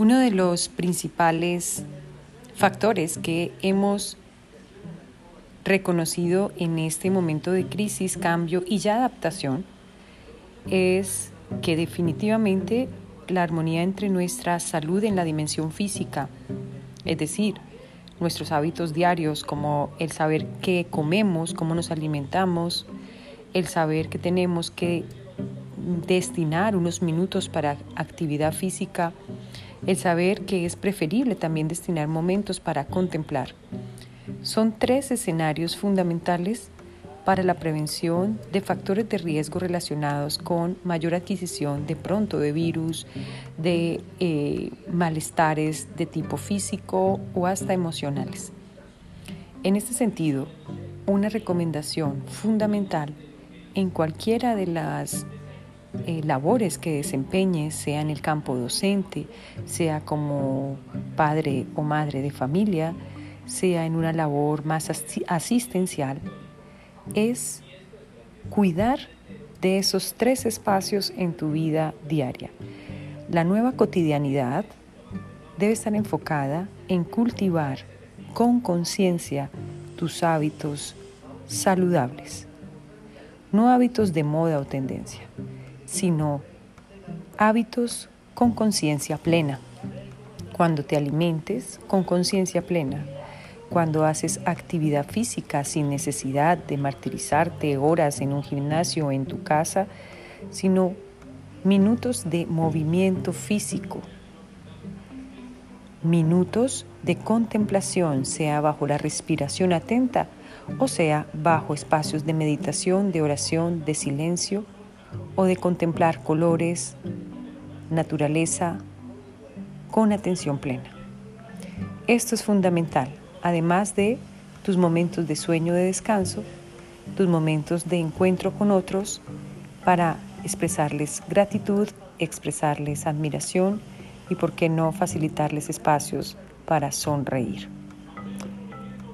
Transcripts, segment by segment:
Uno de los principales factores que hemos reconocido en este momento de crisis, cambio y ya adaptación es que definitivamente la armonía entre nuestra salud en la dimensión física, es decir, nuestros hábitos diarios como el saber qué comemos, cómo nos alimentamos, el saber que tenemos que destinar unos minutos para actividad física, el saber que es preferible también destinar momentos para contemplar. Son tres escenarios fundamentales para la prevención de factores de riesgo relacionados con mayor adquisición de pronto de virus, de eh, malestares de tipo físico o hasta emocionales. En este sentido, una recomendación fundamental en cualquiera de las eh, labores que desempeñes, sea en el campo docente, sea como padre o madre de familia, sea en una labor más asistencial, es cuidar de esos tres espacios en tu vida diaria. La nueva cotidianidad debe estar enfocada en cultivar con conciencia tus hábitos saludables, no hábitos de moda o tendencia sino hábitos con conciencia plena. Cuando te alimentes con conciencia plena, cuando haces actividad física sin necesidad de martirizarte horas en un gimnasio o en tu casa, sino minutos de movimiento físico, minutos de contemplación, sea bajo la respiración atenta o sea bajo espacios de meditación, de oración, de silencio o de contemplar colores, naturaleza, con atención plena. Esto es fundamental, además de tus momentos de sueño de descanso, tus momentos de encuentro con otros para expresarles gratitud, expresarles admiración y, por qué no, facilitarles espacios para sonreír.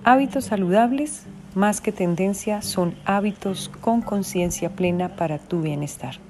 Hábitos saludables más que tendencia, son hábitos con conciencia plena para tu bienestar.